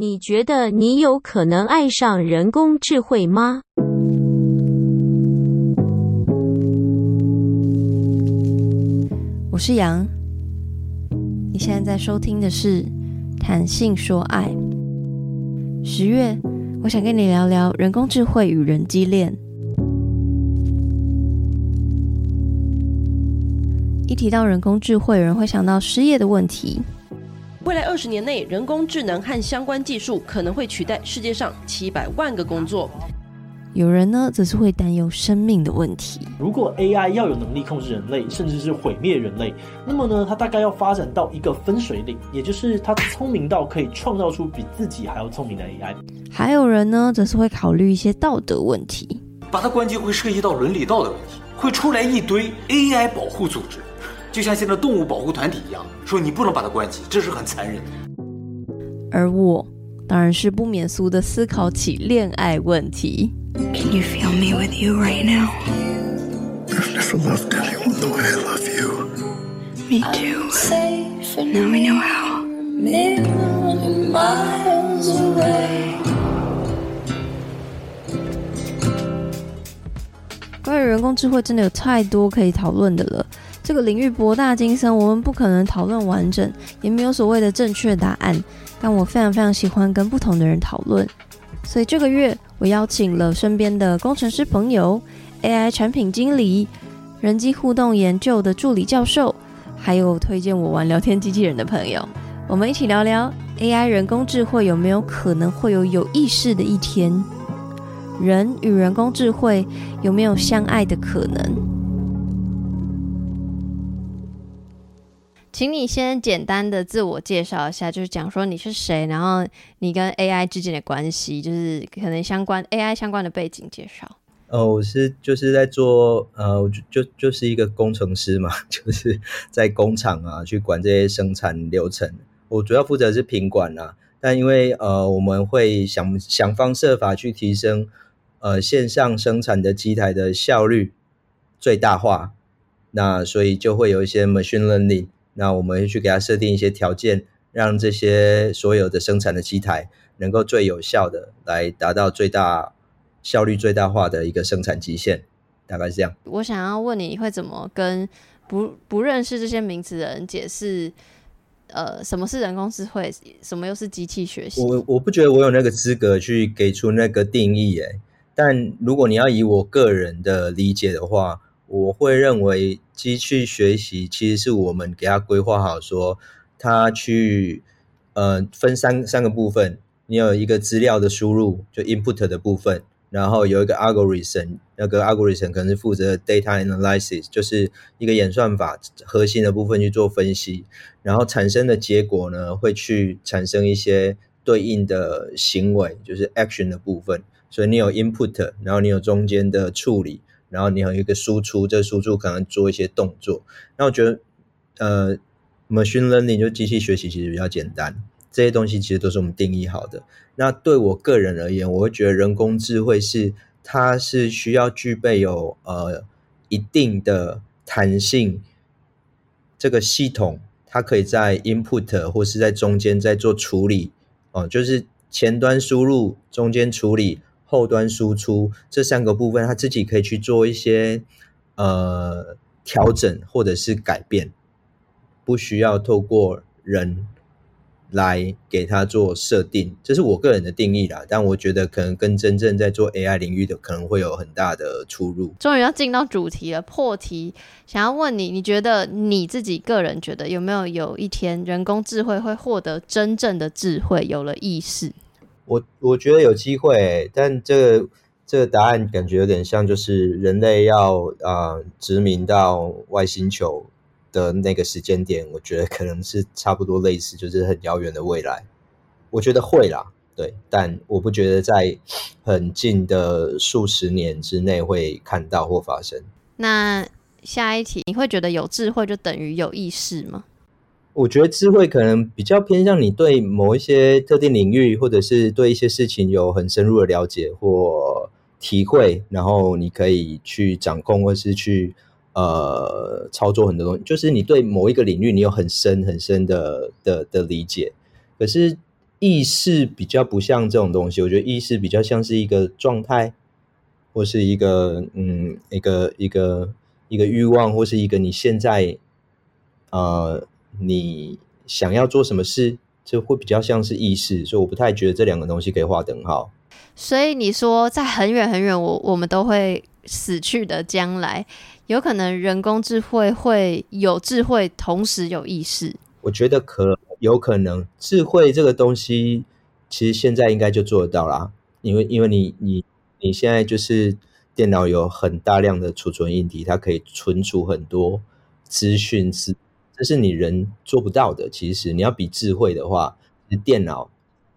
你觉得你有可能爱上人工智慧吗？我是杨，你现在在收听的是《谈性说爱》。十月，我想跟你聊聊人工智慧与人机恋。一提到人工智慧，人会想到失业的问题。未来二十年内，人工智能和相关技术可能会取代世界上七百万个工作。有人呢，则是会担忧生命的问题。如果 AI 要有能力控制人类，甚至是毁灭人类，那么呢，它大概要发展到一个分水岭，也就是它聪明到可以创造出比自己还要聪明的 AI。还有人呢，则是会考虑一些道德问题。把它关机会涉及到伦理道德问题，会出来一堆 AI 保护组织。就像现在动物保护团体一样，说你不能把它关起，这是很残忍的。而我当然是不免俗的思考起恋爱问题。Can you feel me with you right now? I've never loved anyone the way I love you. Me too. Now we know how. Miles away. 关于人工智慧，真的有太多可以讨论的了。这个领域博大精深，我们不可能讨论完整，也没有所谓的正确答案。但我非常非常喜欢跟不同的人讨论，所以这个月我邀请了身边的工程师朋友、AI 产品经理、人机互动研究的助理教授，还有推荐我玩聊天机器人的朋友，我们一起聊聊 AI 人工智慧有没有可能会有有意识的一天？人与人工智慧有没有相爱的可能？请你先简单的自我介绍一下，就是讲说你是谁，然后你跟 AI 之间的关系，就是可能相关 AI 相关的背景介绍。呃，我是就是在做呃，就就就是一个工程师嘛，就是在工厂啊去管这些生产流程。我主要负责是品管啊，但因为呃我们会想想方设法去提升呃线上生产的机台的效率最大化，那所以就会有一些 machine learning。那我们去给它设定一些条件，让这些所有的生产的机台能够最有效的来达到最大效率最大化的一个生产极限，大概是这样。我想要问你，你会怎么跟不不认识这些名词的人解释？呃，什么是人工智慧？什么又是机器学习？我我不觉得我有那个资格去给出那个定义，诶，但如果你要以我个人的理解的话。我会认为，机器学习其实是我们给它规划好，说它去呃分三三个部分。你有一个资料的输入，就 input 的部分，然后有一个 algorithm，那个 algorithm 可能是负责 data analysis，就是一个演算法核心的部分去做分析，然后产生的结果呢，会去产生一些对应的行为，就是 action 的部分。所以你有 input，然后你有中间的处理。然后你有一个输出，这输出可能做一些动作。那我觉得，呃，machine learning 就机器学习其实比较简单，这些东西其实都是我们定义好的。那对我个人而言，我会觉得人工智慧是它是需要具备有呃一定的弹性，这个系统它可以在 input 或是在中间在做处理哦，就是前端输入，中间处理。后端输出这三个部分，它自己可以去做一些呃调整或者是改变，不需要透过人来给它做设定。这是我个人的定义啦，但我觉得可能跟真正在做 AI 领域的可能会有很大的出入。终于要进到主题了，破题，想要问你，你觉得你自己个人觉得有没有有一天人工智慧会获得真正的智慧，有了意识？我我觉得有机会，但这个这个答案感觉有点像，就是人类要啊、呃、殖民到外星球的那个时间点，我觉得可能是差不多类似，就是很遥远的未来。我觉得会啦，对，但我不觉得在很近的数十年之内会看到或发生。那下一题，你会觉得有智慧就等于有意识吗？我觉得智慧可能比较偏向你对某一些特定领域，或者是对一些事情有很深入的了解或体会，然后你可以去掌控或是去呃操作很多东西。就是你对某一个领域你有很深很深的的的理解。可是意识比较不像这种东西，我觉得意识比较像是一个状态，或是一个嗯，一个一个一个欲望，或是一个你现在呃，你想要做什么事，就会比较像是意识，所以我不太觉得这两个东西可以划等号。所以你说在很远很远，我我们都会死去的将来，有可能人工智慧会有智慧，同时有意识。我觉得可。有可能智慧这个东西，其实现在应该就做得到啦。因为因为你你你现在就是电脑有很大量的储存硬体，它可以存储很多资讯，是这是你人做不到的。其实你要比智慧的话，电脑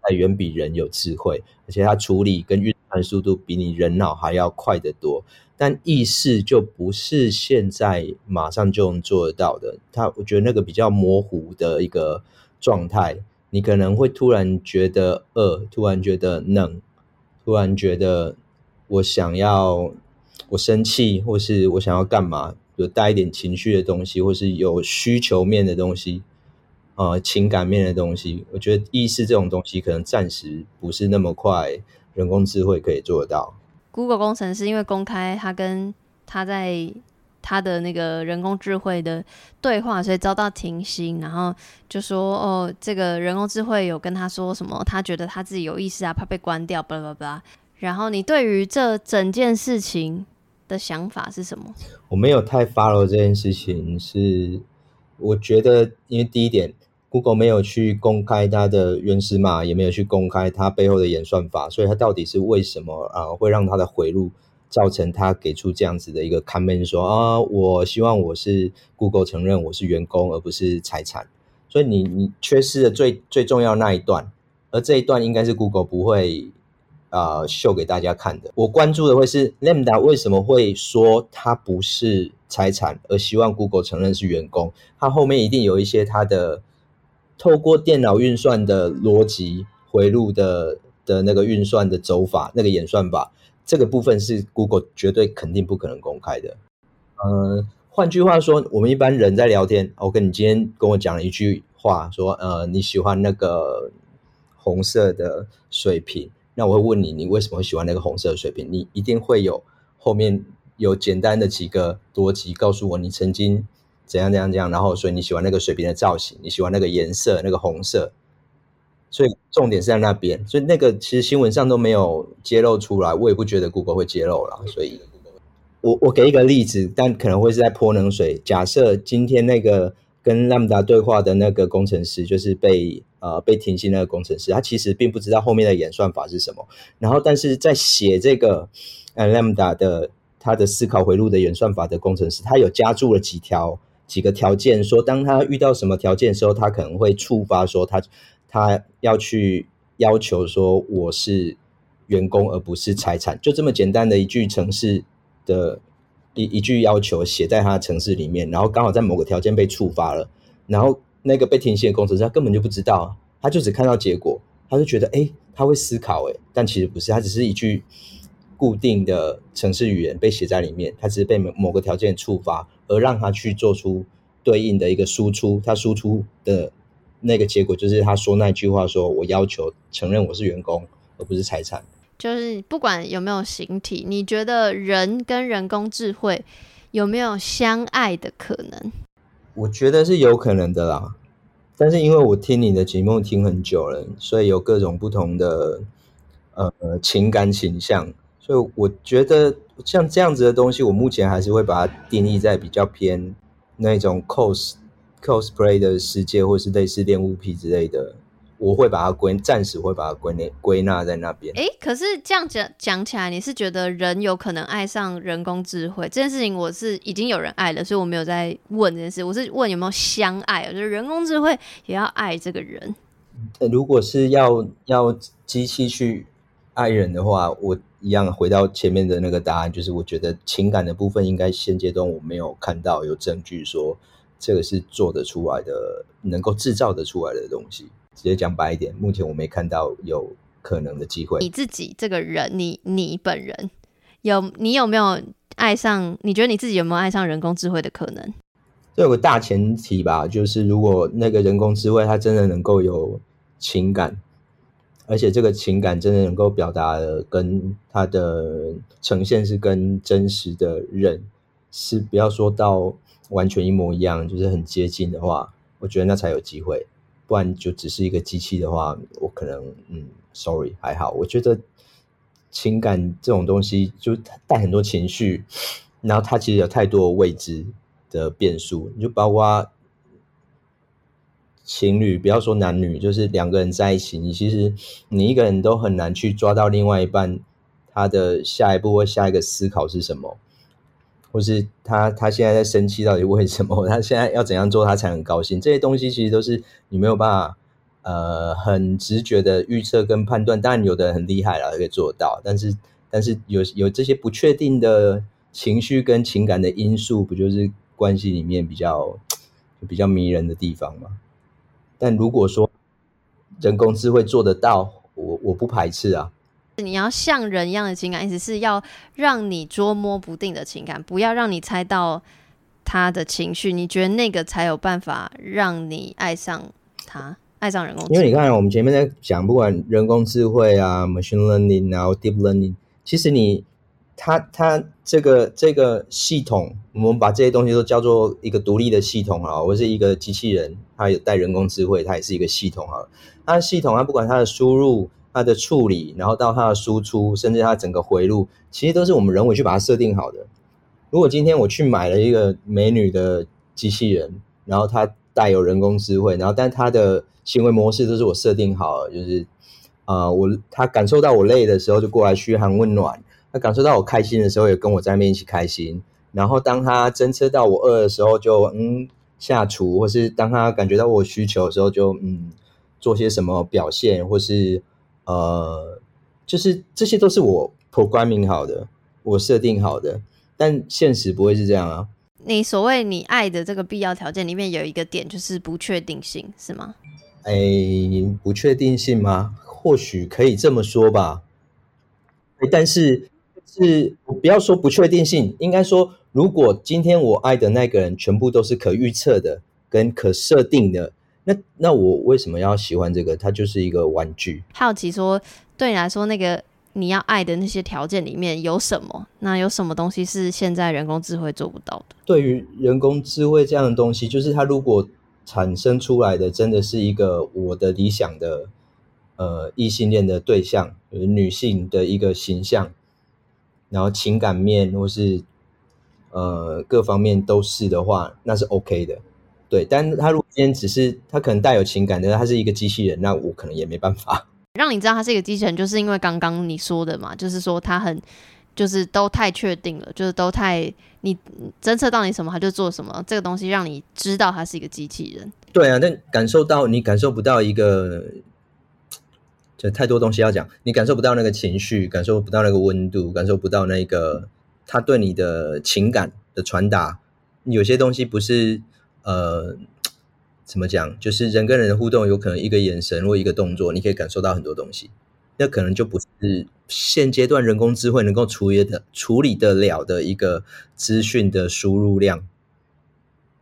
它远比人有智慧，而且它处理跟运算速度比你人脑还要快得多。但意识就不是现在马上就能做得到的。它我觉得那个比较模糊的一个。状态，你可能会突然觉得饿，突然觉得冷，突然觉得我想要我生气，或是我想要干嘛，有带一点情绪的东西，或是有需求面的东西，呃，情感面的东西。我觉得意识这种东西，可能暂时不是那么快，人工智慧可以做得到。Google 工程师因为公开他跟他在。他的那个人工智慧的对话，所以遭到停薪，然后就说：“哦，这个人工智慧有跟他说什么？他觉得他自己有意识啊，怕被关掉，巴拉巴拉。”然后你对于这整件事情的想法是什么？我没有太 follow 这件事情，是我觉得，因为第一点，Google 没有去公开它的原始码，也没有去公开它背后的演算法，所以它到底是为什么啊、会让它的回路？造成他给出这样子的一个 comment 说啊，我希望我是 Google 承认我是员工，而不是财产。所以你你缺失了最最重要那一段，而这一段应该是 Google 不会、呃、秀给大家看的。我关注的会是 Lambda 为什么会说它不是财产，而希望 Google 承认是员工？它后面一定有一些它的透过电脑运算的逻辑回路的的那个运算的走法，那个演算法。这个部分是 Google 绝对肯定不可能公开的。呃，换句话说，我们一般人在聊天，我跟你今天跟我讲了一句话，说呃你喜欢那个红色的水瓶，那我会问你，你为什么会喜欢那个红色的水瓶？你一定会有后面有简单的几个逻辑告诉我你曾经怎样怎样怎样，然后所以你喜欢那个水瓶的造型，你喜欢那个颜色，那个红色。所以重点是在那边，所以那个其实新闻上都没有揭露出来，我也不觉得 Google 会揭露了。所以，我我给一个例子，但可能会是在泼冷水。假设今天那个跟 Lambda 对话的那个工程师，就是被呃被停薪那个工程师，他其实并不知道后面的演算法是什么。然后，但是在写这个呃 Lambda 的他的思考回路的演算法的工程师，他有加注了几条几个条件，说当他遇到什么条件的时候，他可能会触发说他。他要去要求说我是员工而不是财产，就这么简单的一句程式的一一句要求写在他的程式里面，然后刚好在某个条件被触发了，然后那个被停薪的工程师他根本就不知道，他就只看到结果，他就觉得诶，他会思考诶，但其实不是，他只是一句固定的城市语言被写在里面，他只是被某某个条件触发而让他去做出对应的一个输出，他输出的。那个结果就是他说那句话，说我要求承认我是员工，而不是财产。就是不管有没有形体，你觉得人跟人工智慧有没有相爱的可能？我觉得是有可能的啦。但是因为我听你的节目听很久了，所以有各种不同的呃情感倾向，所以我觉得像这样子的东西，我目前还是会把它定义在比较偏那种 cos。cosplay 的世界，或是类似恋物癖之类的，我会把它归，暂时会把它归纳归纳在那边。诶，可是这样讲讲起来，你是觉得人有可能爱上人工智慧这件事情？我是已经有人爱了，所以我没有在问这件事。我是问有没有相爱，就是人工智慧也要爱这个人。如果是要要机器去爱人的话，我一样回到前面的那个答案，就是我觉得情感的部分，应该现阶段我没有看到有证据说。这个是做得出来的，能够制造得出来的东西。直接讲白一点，目前我没看到有可能的机会。你自己这个人，你你本人有你有没有爱上？你觉得你自己有没有爱上人工智慧的可能？这有个大前提吧，就是如果那个人工智慧它真的能够有情感，而且这个情感真的能够表达的跟它的呈现是跟真实的人是不要说到完全一模一样，就是很接近的话，我觉得那才有机会。不然就只是一个机器的话，我可能嗯，sorry 还好。我觉得情感这种东西就带很多情绪，然后它其实有太多未知的变数，就包括。情侣不要说男女，就是两个人在一起，你其实你一个人都很难去抓到另外一半他的下一步或下一个思考是什么，或是他他现在在生气到底为什么？他现在要怎样做他才能高兴？这些东西其实都是你没有办法呃很直觉的预测跟判断。当然有的人很厉害了，可以做到，但是但是有有这些不确定的情绪跟情感的因素，不就是关系里面比较比较迷人的地方吗？但如果说人工智慧做得到，我我不排斥啊。你要像人一样的情感，意思是要让你捉摸不定的情感，不要让你猜到他的情绪。你觉得那个才有办法让你爱上他，爱上人工。因为你看，我们前面在讲，不管人工智慧啊，machine learning，然后 deep learning，其实你。它它这个这个系统，我们把这些东西都叫做一个独立的系统啊，或是一个机器人，它有带人工智慧，它也是一个系统啊。它的系统，它不管它的输入、它的处理，然后到它的输出，甚至它整个回路，其实都是我们人为去把它设定好的。如果今天我去买了一个美女的机器人，然后它带有人工智慧，然后但它的行为模式都是我设定好，就是啊、我它感受到我累的时候就过来嘘寒问暖。他感受到我开心的时候，也跟我在那边一起开心。然后当他侦测到我饿的时候就，嗯下厨，或是当他感觉到我需求的时候，就嗯做些什么表现，或是呃，就是这些都是我 programming 好的，我设定好的。但现实不会是这样啊。你所谓你爱的这个必要条件里面有一个点，就是不确定性，是吗？哎，不确定性吗？或许可以这么说吧。但是。是，我不要说不确定性，应该说，如果今天我爱的那个人全部都是可预测的跟可设定的，那那我为什么要喜欢这个？它就是一个玩具。好奇说，对你来说，那个你要爱的那些条件里面有什么？那有什么东西是现在人工智慧做不到的？对于人工智慧这样的东西，就是它如果产生出来的真的是一个我的理想的呃异性恋的对象，就是女性的一个形象。然后情感面或是呃各方面都是的话，那是 OK 的，对。但他如果今天只是他可能带有情感的，他是一个机器人，那我可能也没办法。让你知道他是一个机器人，就是因为刚刚你说的嘛，就是说他很就是都太确定了，就是都太你侦测到你什么他就做什么，这个东西让你知道他是一个机器人。对啊，但感受到你感受不到一个。就太多东西要讲，你感受不到那个情绪，感受不到那个温度，感受不到那个他对你的情感的传达。有些东西不是呃，怎么讲？就是人跟人的互动，有可能一个眼神或一个动作，你可以感受到很多东西。那可能就不是现阶段人工智慧能够处理的、处理得了的一个资讯的输入量。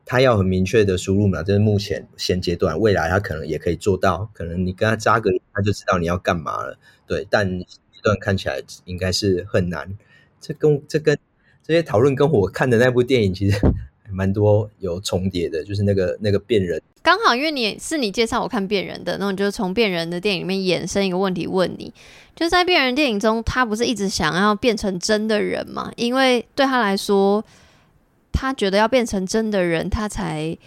他要很明确的输入嘛，这是目前现阶段，未来他可能也可以做到。可能你跟他扎个，他就知道你要干嘛了。对，但这段看起来应该是很难。这跟这跟这些讨论跟我看的那部电影其实蛮多有重叠的，就是那个那个变人。刚好因为你是你介绍我看变人的，那我就从变人的电影里面衍生一个问题问你：就是在变人电影中，他不是一直想要变成真的人吗？因为对他来说。他觉得要变成真的人，他才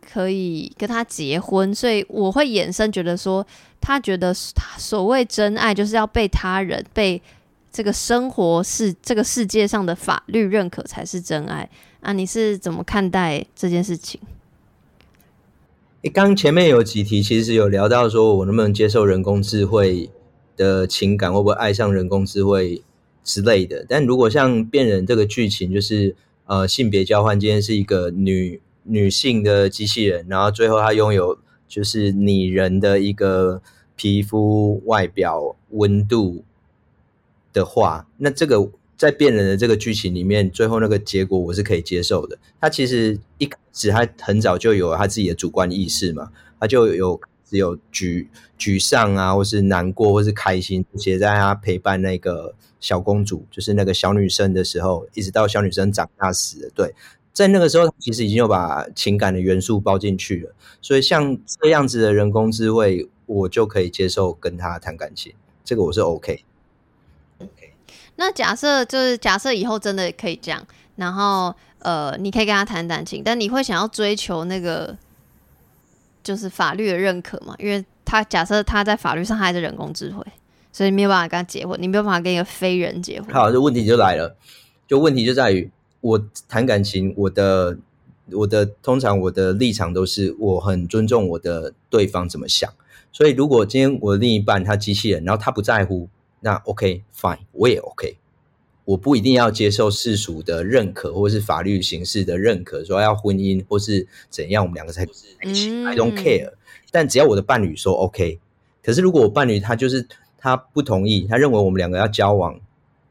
可以跟他结婚，所以我会衍生觉得说，他觉得他所谓真爱就是要被他人、被这个生活是这个世界上的法律认可才是真爱啊！你是怎么看待这件事情？诶，刚前面有几题其实有聊到说，我能不能接受人工智慧的情感，会不会爱上人工智慧之类的？但如果像变人这个剧情，就是。呃，性别交换，今天是一个女女性的机器人，然后最后她拥有就是拟人的一个皮肤、外表、温度的话，那这个在变人的这个剧情里面，最后那个结果我是可以接受的。他其实一开始他很早就有他自己的主观意识嘛，他就有只有沮沮丧啊，或是难过，或是开心，这些在他陪伴那个小公主，就是那个小女生的时候，一直到小女生长大时，对，在那个时候，他其实已经有把情感的元素包进去了。所以像这样子的人工智慧，我就可以接受跟他谈感情，这个我是 OK。那假设就是假设以后真的可以这样，然后呃，你可以跟他谈感情，但你会想要追求那个就是法律的认可吗？因为他假设他在法律上还是人工智慧，所以没有办法跟他结婚，你没有办法跟一个非人结婚。好，这问题就来了，就问题就在于我谈感情，我的我的通常我的立场都是我很尊重我的对方怎么想，所以如果今天我的另一半他机器人，然后他不在乎。那 OK fine，我也 OK，我不一定要接受世俗的认可，或是法律形式的认可，说要婚姻或是怎样，我们两个才在一起。I don't care，但只要我的伴侣说 OK。可是如果我伴侣他就是他不同意，他认为我们两个要交往。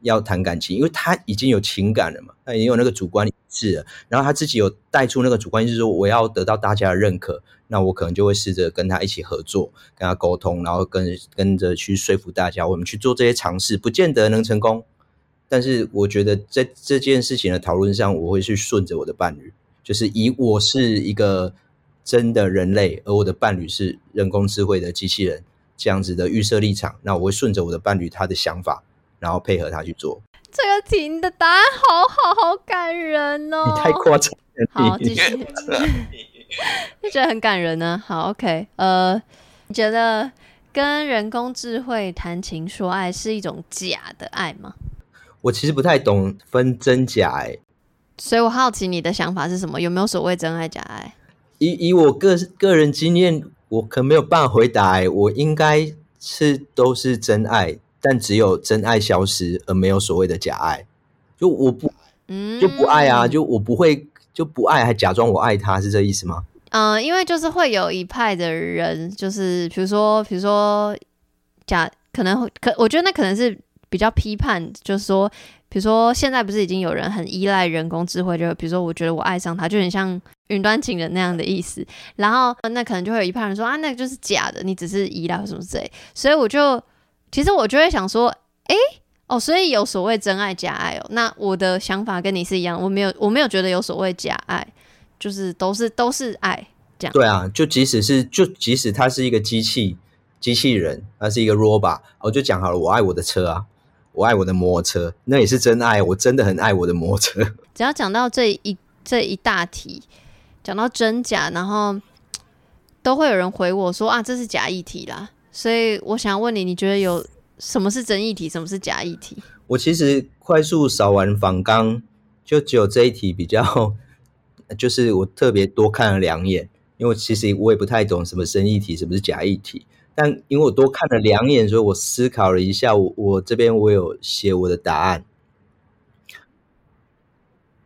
要谈感情，因为他已经有情感了嘛，他已经有那个主观是，然后他自己有带出那个主观意识，说我要得到大家的认可，那我可能就会试着跟他一起合作，跟他沟通，然后跟跟着去说服大家，我们去做这些尝试，不见得能成功，但是我觉得在这件事情的讨论上，我会去顺着我的伴侣，就是以我是一个真的人类，而我的伴侣是人工智慧的机器人这样子的预设立场，那我会顺着我的伴侣他的想法。然后配合他去做。这个题你的答案好好好感人哦！你太夸张了。好，继续。就觉得很感人呢。好，OK。呃，你觉得跟人工智慧谈情说爱是一种假的爱吗？我其实不太懂分真假哎，所以我好奇你的想法是什么？有没有所谓真爱假爱？以以我个个人经验，我可没有办法回答哎。我应该是都是真爱。但只有真爱消失，而没有所谓的假爱。就我不，嗯，就不爱啊，就我不会就不爱，还假装我爱他，是这意思吗？嗯、呃，因为就是会有一派的人，就是比如说，比如说假，可能会可，我觉得那可能是比较批判，就是说，比如说现在不是已经有人很依赖人工智慧，就比如说，我觉得我爱上他，就很像云端情人那样的意思。然后那可能就会有一派人说啊，那个就是假的，你只是依赖什么之类。所以我就。其实我就会想说，哎，哦，所以有所谓真爱假爱哦。那我的想法跟你是一样，我没有，我没有觉得有所谓假爱，就是都是都是爱这样。对啊，就即使是就即使他是一个机器机器人，他是一个 robot，我就讲好了，我爱我的车啊，我爱我的摩托车，那也是真爱，我真的很爱我的摩托车。只要讲到这一这一大题，讲到真假，然后都会有人回我说啊，这是假议题啦。所以我想问你，你觉得有什么是真议题，什么是假议题？我其实快速扫完访纲，就只有这一题比较，就是我特别多看了两眼，因为其实我也不太懂什么真议题，什么是假议题。但因为我多看了两眼，所以我思考了一下，我我这边我有写我的答案。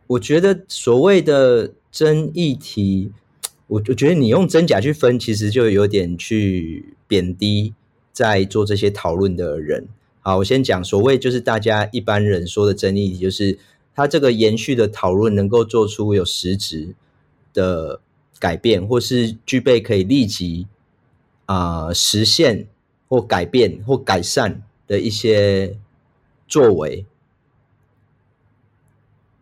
我觉得所谓的真议题。我我觉得你用真假去分，其实就有点去贬低在做这些讨论的人。好，我先讲所谓就是大家一般人说的争议，就是他这个延续的讨论能够做出有实质的改变，或是具备可以立即啊、呃、实现或改变或改善的一些作为。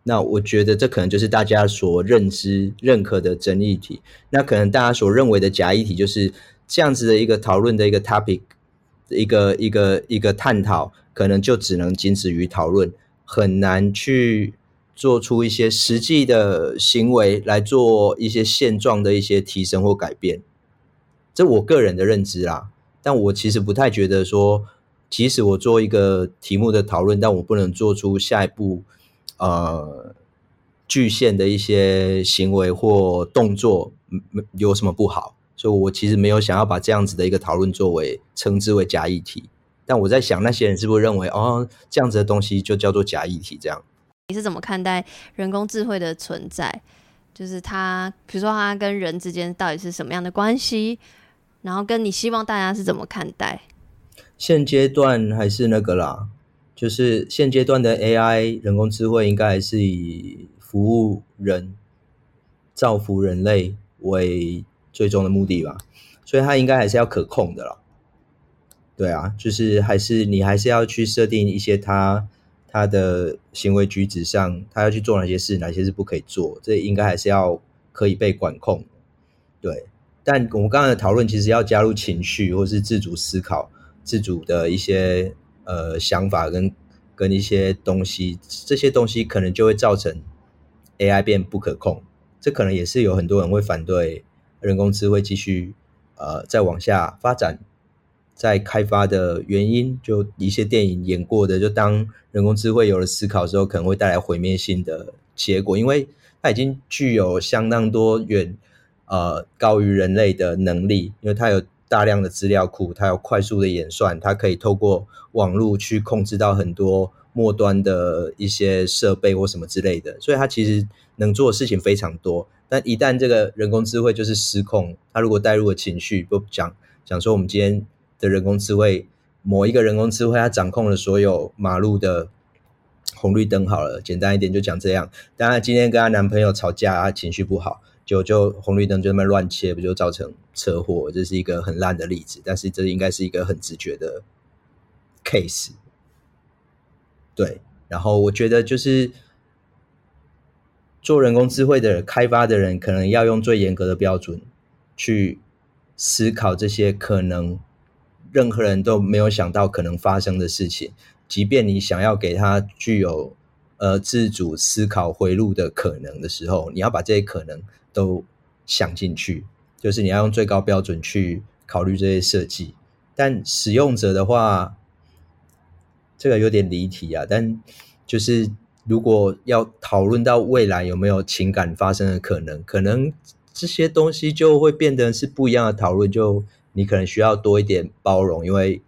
那我觉得这可能就是大家所认知、认可的真议题。那可能大家所认为的假议题，就是这样子的一个讨论的一个 topic，一个一个一个探讨，可能就只能仅止于讨论，很难去做出一些实际的行为来做一些现状的一些提升或改变。这我个人的认知啦，但我其实不太觉得说，即使我做一个题目的讨论，但我不能做出下一步。呃，具现的一些行为或动作，有什么不好？所以我其实没有想要把这样子的一个讨论作为称之为假议题。但我在想，那些人是不是认为，哦，这样子的东西就叫做假议题？这样，你是怎么看待人工智慧的存在？就是它，比如说它跟人之间到底是什么样的关系？然后跟你希望大家是怎么看待？现阶段还是那个啦。就是现阶段的 AI 人工智慧应该还是以服务人、造福人类为最终的目的吧。所以它应该还是要可控的啦。对啊，就是还是你还是要去设定一些他他的行为举止上，他要去做哪些事，哪些是不可以做，这应该还是要可以被管控。对，但我们刚刚的讨论其实要加入情绪或是自主思考、自主的一些呃想法跟跟一些东西，这些东西可能就会造成 AI 变不可控。这可能也是有很多人会反对人工智慧继续呃再往下发展。在开发的原因，就一些电影演过的，就当人工智慧有了思考之后，可能会带来毁灭性的结果，因为它已经具有相当多远呃高于人类的能力，因为它有大量的资料库，它有快速的演算，它可以透过网络去控制到很多末端的一些设备或什么之类的，所以它其实能做的事情非常多。但一旦这个人工智慧就是失控，它如果带入了情绪，不讲讲说我们今天。的人工智慧，某一个人工智慧，它掌控了所有马路的红绿灯。好了，简单一点就讲这样。当然，今天跟她男朋友吵架，她情绪不好，就就红绿灯就那么乱切，不就造成车祸？这是一个很烂的例子，但是这应该是一个很直觉的 case。对，然后我觉得就是做人工智慧的开发的人，可能要用最严格的标准去思考这些可能。任何人都没有想到可能发生的事情，即便你想要给他具有呃自主思考回路的可能的时候，你要把这些可能都想进去，就是你要用最高标准去考虑这些设计。但使用者的话，这个有点离题啊。但就是如果要讨论到未来有没有情感发生的可能，可能这些东西就会变得是不一样的讨论就。你可能需要多一点包容，因为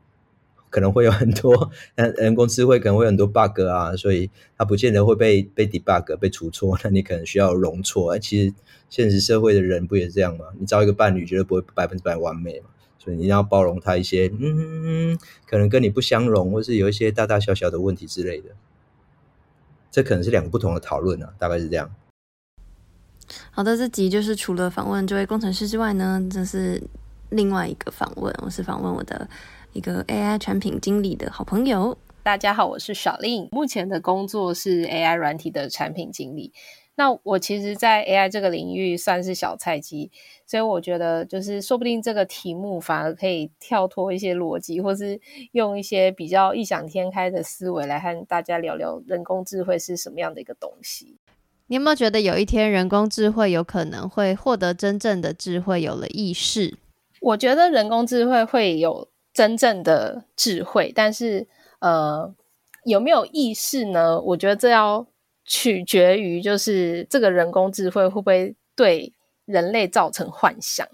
可能会有很多人 人工智慧可能会有很多 bug 啊，所以它不见得会被被 debug 被出错。那你可能需要容错。其实现实社会的人不也这样吗？你找一个伴侣绝对不会百分之百完美嘛，所以你一定要包容他一些，嗯，可能跟你不相容，或是有一些大大小小的问题之类的。这可能是两个不同的讨论啊，大概是这样。好的，这集就是除了访问这位工程师之外呢，这是。另外一个访问，我是访问我的一个 AI 产品经理的好朋友。大家好，我是小令，目前的工作是 AI 软体的产品经理。那我其实，在 AI 这个领域算是小菜鸡，所以我觉得，就是说不定这个题目反而可以跳脱一些逻辑，或是用一些比较异想天开的思维来和大家聊聊人工智慧是什么样的一个东西。你有没有觉得有一天人工智慧有可能会获得真正的智慧，有了意识？我觉得人工智慧会有真正的智慧，但是呃，有没有意识呢？我觉得这要取决于，就是这个人工智慧会不会对人类造成幻想。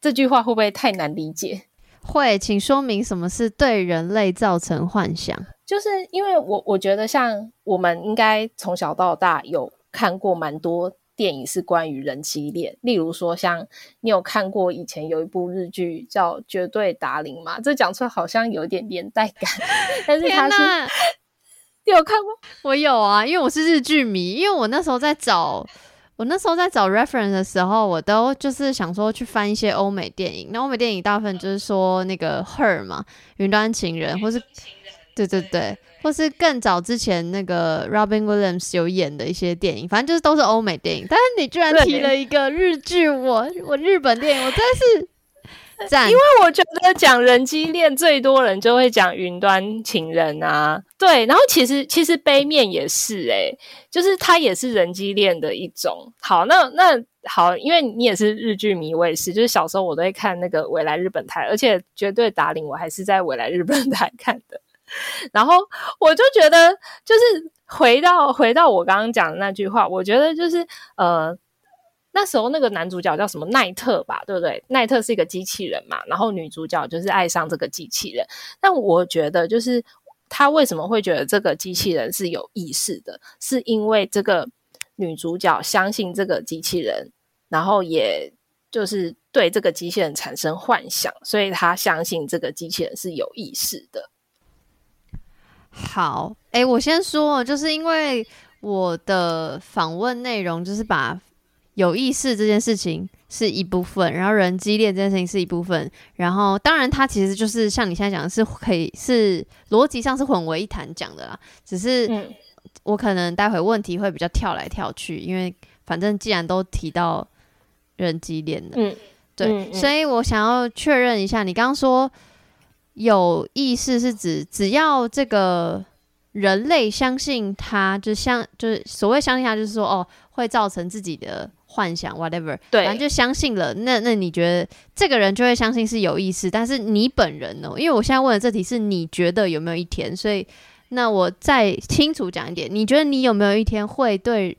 这句话会不会太难理解？会，请说明什么是对人类造成幻想？就是因为我我觉得，像我们应该从小到大有看过蛮多。电影是关于人妻恋，例如说，像你有看过以前有一部日剧叫《绝对达令》嘛？这讲出来好像有点年代感，但是他是你有看过？我有啊，因为我是日剧迷，因为我那时候在找，我那时候在找 reference 的时候，我都就是想说去翻一些欧美电影，那欧美电影大部分就是说那个 Her 嘛，云端情人，或是对对对。或是更早之前那个 Robin Williams 有演的一些电影，反正就是都是欧美电影。但是你居然提了一个日剧，我我日本电影，我真是 赞。因为我觉得讲人机恋最多人就会讲云端情人啊，对。然后其实其实杯面也是诶、欸，就是它也是人机恋的一种。好，那那好，因为你也是日剧迷，我也是，就是小时候我都会看那个未来日本台，而且绝对达龄我还是在未来日本台看的。然后我就觉得，就是回到回到我刚刚讲的那句话，我觉得就是呃，那时候那个男主角叫什么奈特吧，对不对？奈特是一个机器人嘛，然后女主角就是爱上这个机器人。但我觉得，就是他为什么会觉得这个机器人是有意识的，是因为这个女主角相信这个机器人，然后也就是对这个机器人产生幻想，所以他相信这个机器人是有意识的。好，诶、我先说，就是因为我的访问内容就是把有意识这件事情是一部分，然后人机恋这件事情是一部分，然后当然它其实就是像你现在讲的是可以是逻辑上是混为一谈讲的啦，只是我可能待会问题会比较跳来跳去，因为反正既然都提到人机恋的，嗯，对，嗯嗯、所以我想要确认一下，你刚刚说有意识是指只要这个。人类相信他，就相就是所谓相信他，就是说哦，会造成自己的幻想，whatever，对，反正就相信了。那那你觉得这个人就会相信是有意识？但是你本人呢？因为我现在问的这题是你觉得有没有一天？所以那我再清楚讲一点，你觉得你有没有一天会对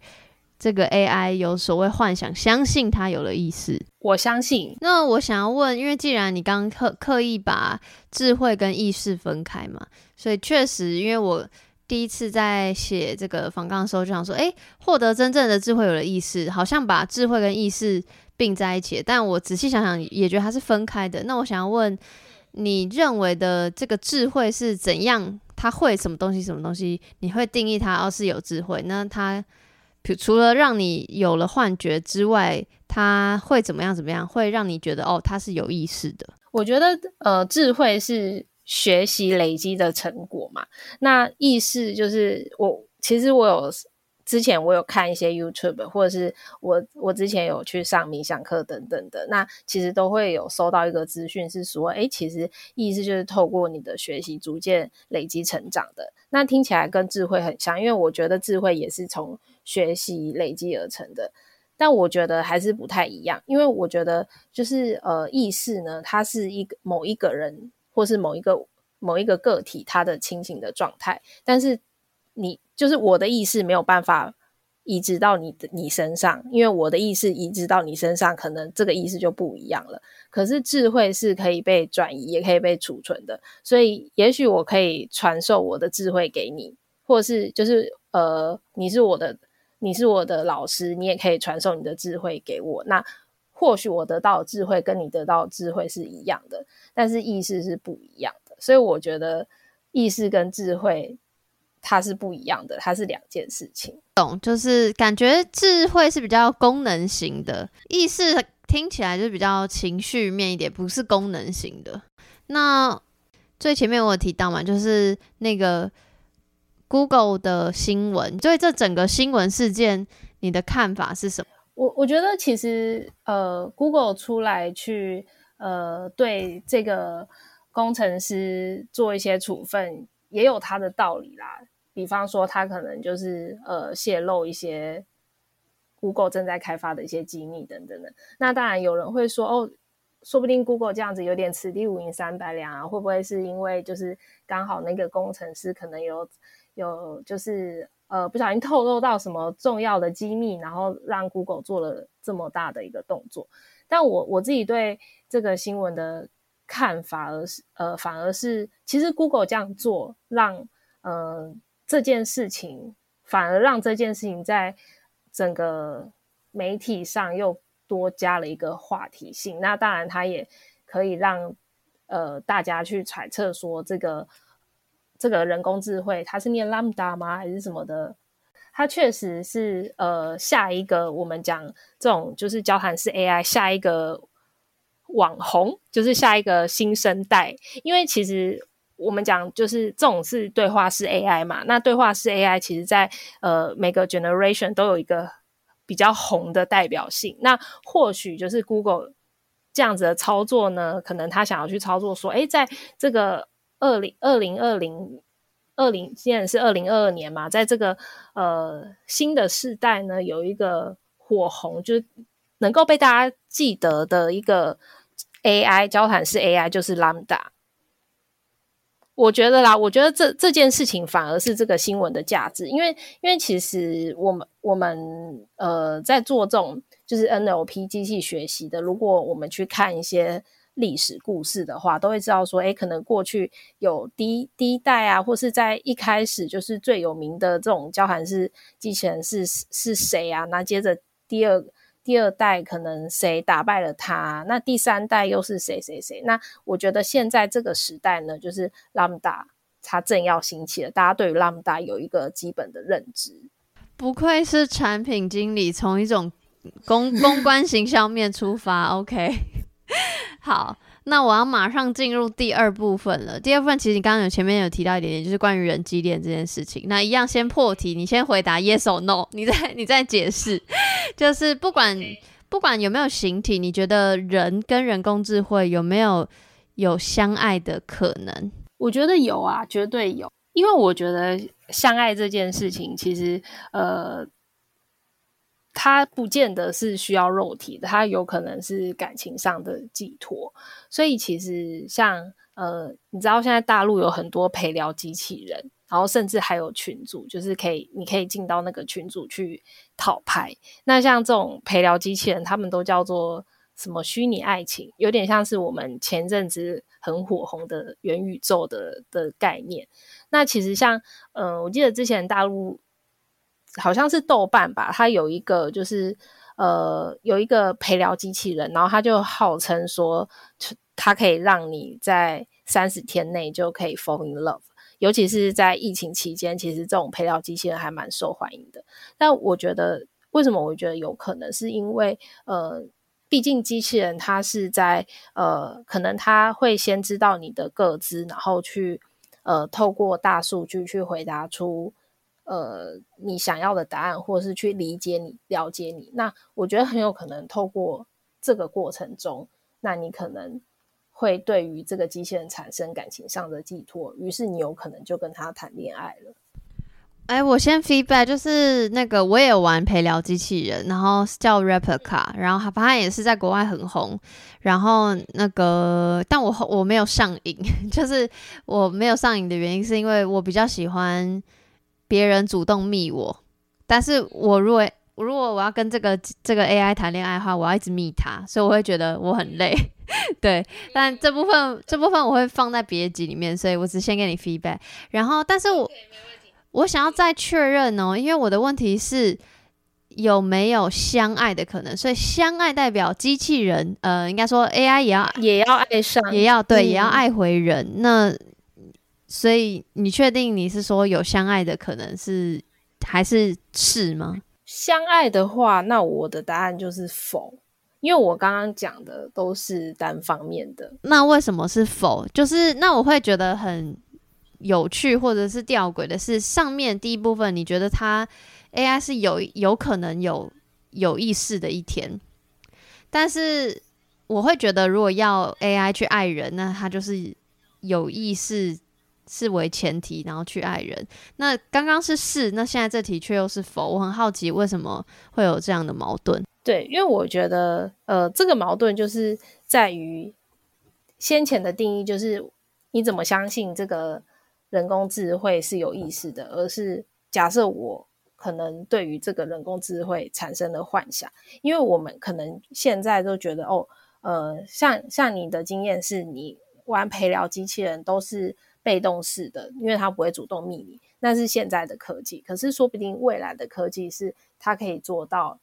这个 AI 有所谓幻想，相信它有了意识？我相信。那我想要问，因为既然你刚刚刻刻意把智慧跟意识分开嘛，所以确实，因为我。第一次在写这个访纲的时候，就想说，诶，获得真正的智慧有了意识，好像把智慧跟意识并在一起。但我仔细想想，也觉得它是分开的。那我想要问，你认为的这个智慧是怎样？它会什么东西？什么东西？你会定义它，要是有智慧？那它，除了让你有了幻觉之外，它会怎么样？怎么样？会让你觉得，哦，它是有意识的？我觉得，呃，智慧是。学习累积的成果嘛，那意识就是我其实我有之前我有看一些 YouTube，或者是我我之前有去上冥想课等等的，那其实都会有收到一个资讯是说，诶，其实意识就是透过你的学习逐渐累积成长的。那听起来跟智慧很像，因为我觉得智慧也是从学习累积而成的，但我觉得还是不太一样，因为我觉得就是呃意识呢，它是一个某一个人。或是某一个某一个个体，他的清醒的状态，但是你就是我的意识没有办法移植到你的你身上，因为我的意识移植到你身上，可能这个意识就不一样了。可是智慧是可以被转移，也可以被储存的，所以也许我可以传授我的智慧给你，或是就是呃，你是我的你是我的老师，你也可以传授你的智慧给我。那或许我得到的智慧跟你得到的智慧是一样的，但是意识是不一样的，所以我觉得意识跟智慧它是不一样的，它是两件事情。懂，就是感觉智慧是比较功能型的，意识听起来就比较情绪面一点，不是功能型的。那最前面我有提到嘛，就是那个 Google 的新闻，所以这整个新闻事件，你的看法是什么？我我觉得其实呃，Google 出来去呃对这个工程师做一些处分，也有他的道理啦。比方说，他可能就是呃泄露一些 Google 正在开发的一些机密等等的。那当然有人会说，哦，说不定 Google 这样子有点此地无银三百两啊，会不会是因为就是刚好那个工程师可能有有就是。呃，不小心透露到什么重要的机密，然后让 Google 做了这么大的一个动作。但我我自己对这个新闻的看法，而是呃，反而是其实 Google 这样做让，让呃这件事情反而让这件事情在整个媒体上又多加了一个话题性。那当然，它也可以让呃大家去揣测说这个。这个人工智慧，它是念 Lambda 吗？还是什么的？它确实是呃，下一个我们讲这种就是交谈式 AI，下一个网红，就是下一个新生代。因为其实我们讲就是这种是对话式 AI 嘛，那对话式 AI 其实在呃每个 generation 都有一个比较红的代表性。那或许就是 Google 这样子的操作呢，可能他想要去操作说，诶，在这个。二零二零二零二零，现在是二零二二年嘛，在这个呃新的世代呢，有一个火红，就是能够被大家记得的一个 AI 交谈式 AI，就是 Lambda。我觉得啦，我觉得这这件事情反而是这个新闻的价值，因为因为其实我们我们呃在做这种就是 NLP 机器学习的，如果我们去看一些。历史故事的话，都会知道说，诶，可能过去有第一第一代啊，或是在一开始就是最有名的这种交谈式机器人是是谁啊？那接着第二第二代可能谁打败了他？那第三代又是谁谁谁？那我觉得现在这个时代呢，就是 Lambda 它正要兴起了，大家对于 Lambda 有一个基本的认知。不愧是产品经理，从一种公公关形象面出发，OK。好，那我要马上进入第二部分了。第二部分其实你刚刚有前面有提到一点点，就是关于人机恋这件事情。那一样先破题，你先回答 yes or no，你再你再解释。就是不管不管有没有形体，你觉得人跟人工智慧有没有有相爱的可能？我觉得有啊，绝对有。因为我觉得相爱这件事情，其实呃。它不见得是需要肉体的，它有可能是感情上的寄托。所以其实像呃，你知道现在大陆有很多陪聊机器人，然后甚至还有群组，就是可以你可以进到那个群组去讨拍。那像这种陪聊机器人，他们都叫做什么虚拟爱情，有点像是我们前阵子很火红的元宇宙的的概念。那其实像呃，我记得之前大陆。好像是豆瓣吧，它有一个就是呃有一个陪聊机器人，然后它就号称说，它可以让你在三十天内就可以 fall in love，尤其是在疫情期间，其实这种陪聊机器人还蛮受欢迎的。但我觉得为什么我觉得有可能，是因为呃，毕竟机器人它是在呃，可能它会先知道你的个资，然后去呃透过大数据去回答出。呃，你想要的答案，或者是去理解你、了解你，那我觉得很有可能透过这个过程中，那你可能会对于这个机器人产生感情上的寄托，于是你有可能就跟他谈恋爱了。哎，我先 feedback，就是那个我也玩陪聊机器人，然后叫 Replica，然后它也是在国外很红，然后那个但我我没有上瘾，就是我没有上瘾的原因是因为我比较喜欢。别人主动密我，但是我如果如果我要跟这个这个 AI 谈恋爱的话，我要一直密他，所以我会觉得我很累。对，但这部分这部分我会放在别集里面，所以我只先给你 feedback。然后，但是我我想要再确认哦，因为我的问题是有没有相爱的可能，所以相爱代表机器人，呃，应该说 AI 也要也要爱上，也要对，嗯、也要爱回人。那所以你确定你是说有相爱的可能是还是是吗？相爱的话，那我的答案就是否，因为我刚刚讲的都是单方面的。那为什么是否？就是那我会觉得很有趣或者是吊诡的是，上面第一部分你觉得它 AI 是有有可能有有意识的一天，但是我会觉得如果要 AI 去爱人，那它就是有意识。是为前提，然后去爱人。那刚刚是是，那现在这题却又是否？我很好奇为什么会有这样的矛盾？对，因为我觉得，呃，这个矛盾就是在于先前的定义，就是你怎么相信这个人工智慧是有意识的，而是假设我可能对于这个人工智慧产生了幻想，因为我们可能现在都觉得，哦，呃，像像你的经验是你玩陪聊机器人都是。被动式的，因为它不会主动密你，那是现在的科技。可是说不定未来的科技是它可以做到，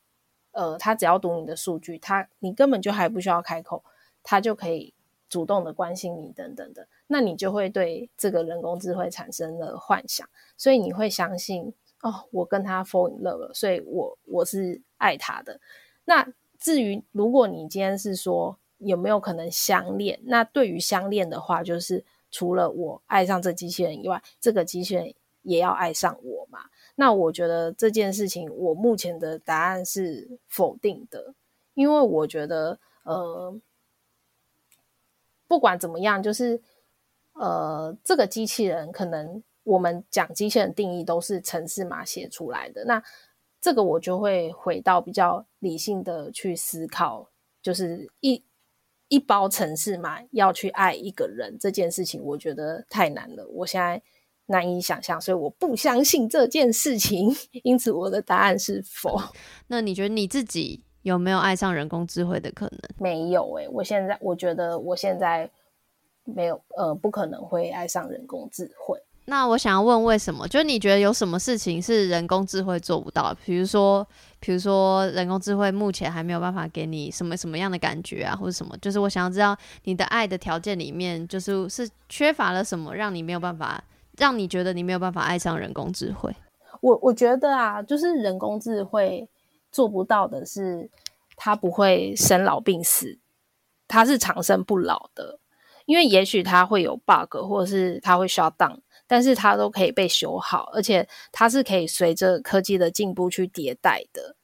呃，它只要读你的数据，它你根本就还不需要开口，它就可以主动的关心你等等的。那你就会对这个人工智慧产生了幻想，所以你会相信哦，我跟他 fall in love 了，所以我我是爱他的。那至于如果你今天是说有没有可能相恋，那对于相恋的话，就是。除了我爱上这机器人以外，这个机器人也要爱上我嘛？那我觉得这件事情，我目前的答案是否定的，因为我觉得，呃，不管怎么样，就是呃，这个机器人可能我们讲机器人定义都是程式码写出来的，那这个我就会回到比较理性的去思考，就是一。一包城市嘛，要去爱一个人这件事情，我觉得太难了，我现在难以想象，所以我不相信这件事情。因此，我的答案是否。那你觉得你自己有没有爱上人工智慧的可能？没有诶、欸，我现在我觉得我现在没有，呃，不可能会爱上人工智慧。那我想要问，为什么？就是你觉得有什么事情是人工智慧做不到？比如说，比如说人工智慧目前还没有办法给你什么什么样的感觉啊，或者什么？就是我想要知道你的爱的条件里面，就是是缺乏了什么，让你没有办法，让你觉得你没有办法爱上人工智慧。我我觉得啊，就是人工智慧做不到的是，它不会生老病死，它是长生不老的。因为也许它会有 bug，或者是它会 shut down，但是它都可以被修好，而且它是可以随着科技的进步去迭代的，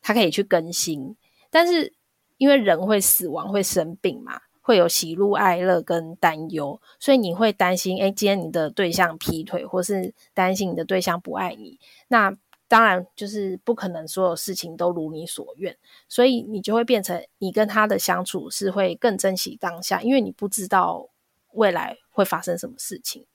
它可以去更新。但是因为人会死亡，会生病嘛，会有喜怒哀乐跟担忧，所以你会担心，哎，今天你的对象劈腿，或是担心你的对象不爱你，那。当然，就是不可能所有事情都如你所愿，所以你就会变成你跟他的相处是会更珍惜当下，因为你不知道未来会发生什么事情，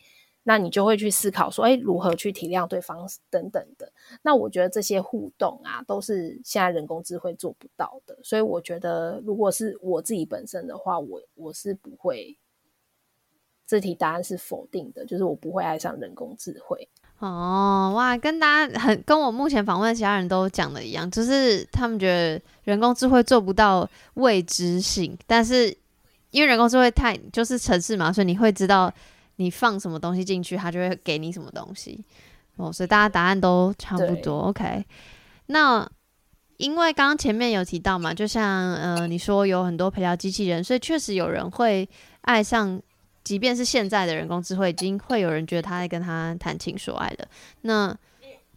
那你就会去思考说，哎，如何去体谅对方等等的。那我觉得这些互动啊，都是现在人工智慧做不到的，所以我觉得如果是我自己本身的话，我我是不会，这题答案是否定的，就是我不会爱上人工智慧。哦，哇，跟大家很跟我目前访问其他人都讲的一样，就是他们觉得人工智慧做不到未知性，但是因为人工智慧太就是程式嘛，所以你会知道你放什么东西进去，它就会给你什么东西。哦，所以大家答案都差不多。OK，那因为刚刚前面有提到嘛，就像呃你说有很多陪聊机器人，所以确实有人会爱上。即便是现在的人工智慧，已经会有人觉得他在跟他谈情说爱了。那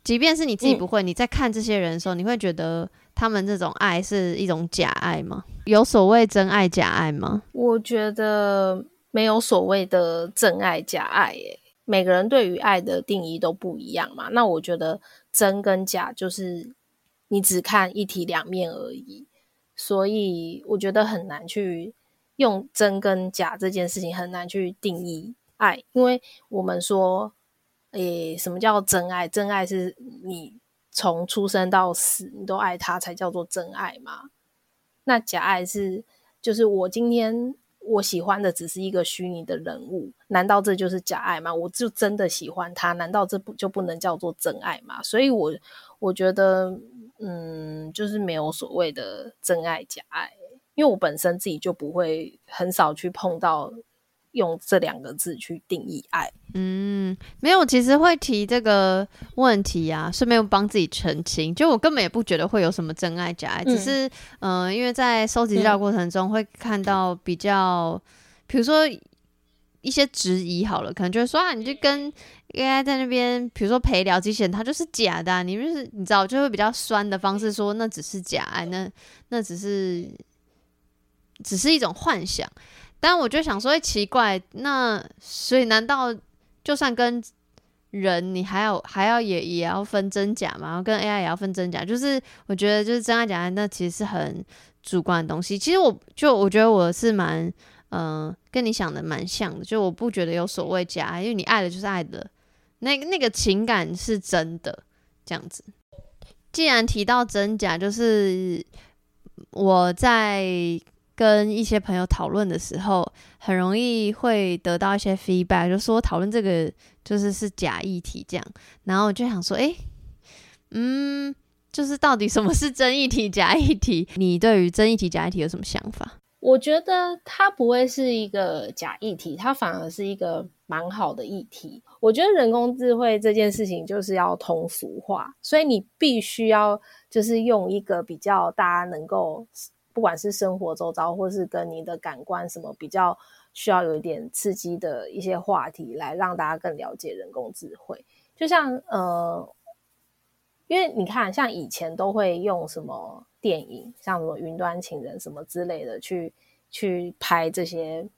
即便是你自己不会，你在看这些人的时候，你会觉得他们这种爱是一种假爱吗？有所谓真爱假爱吗？我觉得没有所谓的真爱假爱，诶，每个人对于爱的定义都不一样嘛。那我觉得真跟假就是你只看一体两面而已，所以我觉得很难去。用真跟假这件事情很难去定义爱，因为我们说，诶，什么叫真爱？真爱是你从出生到死，你都爱他，才叫做真爱嘛。那假爱是，就是我今天我喜欢的只是一个虚拟的人物，难道这就是假爱吗？我就真的喜欢他，难道这不就不能叫做真爱吗？所以我我觉得，嗯，就是没有所谓的真爱假爱。因为我本身自己就不会很少去碰到用这两个字去定义爱。嗯，没有，其实会提这个问题啊，顺便帮自己澄清。就我根本也不觉得会有什么真爱假爱，嗯、只是嗯、呃，因为在收集资料过程中会看到比较，比如说一些质疑，好了，可能就会说啊，你就跟 AI 在那边，比如说陪聊机器人，它就是假的、啊，你就是你知道，就会比较酸的方式说那只是假爱，那那只是。只是一种幻想，但我就想说，奇怪，那所以难道就算跟人，你还要还要也也要分真假吗？然后跟 AI 也要分真假？就是我觉得，就是真爱假爱，那其实是很主观的东西。其实我就我觉得我是蛮嗯、跟你想的蛮像的，就我不觉得有所谓假，因为你爱的就是爱的，那那个情感是真的这样子。既然提到真假，就是我在。跟一些朋友讨论的时候，很容易会得到一些 feedback，就说讨论这个就是是假议题这样，然后我就想说，诶，嗯，就是到底什么是真议题、假议题？你对于真议题、假议题有什么想法？我觉得它不会是一个假议题，它反而是一个蛮好的议题。我觉得人工智慧这件事情就是要通俗化，所以你必须要就是用一个比较大家能够。不管是生活周遭，或是跟你的感官什么比较需要有一点刺激的一些话题，来让大家更了解人工智慧。就像呃，因为你看，像以前都会用什么电影，像什么云端情人什么之类的，去去拍这些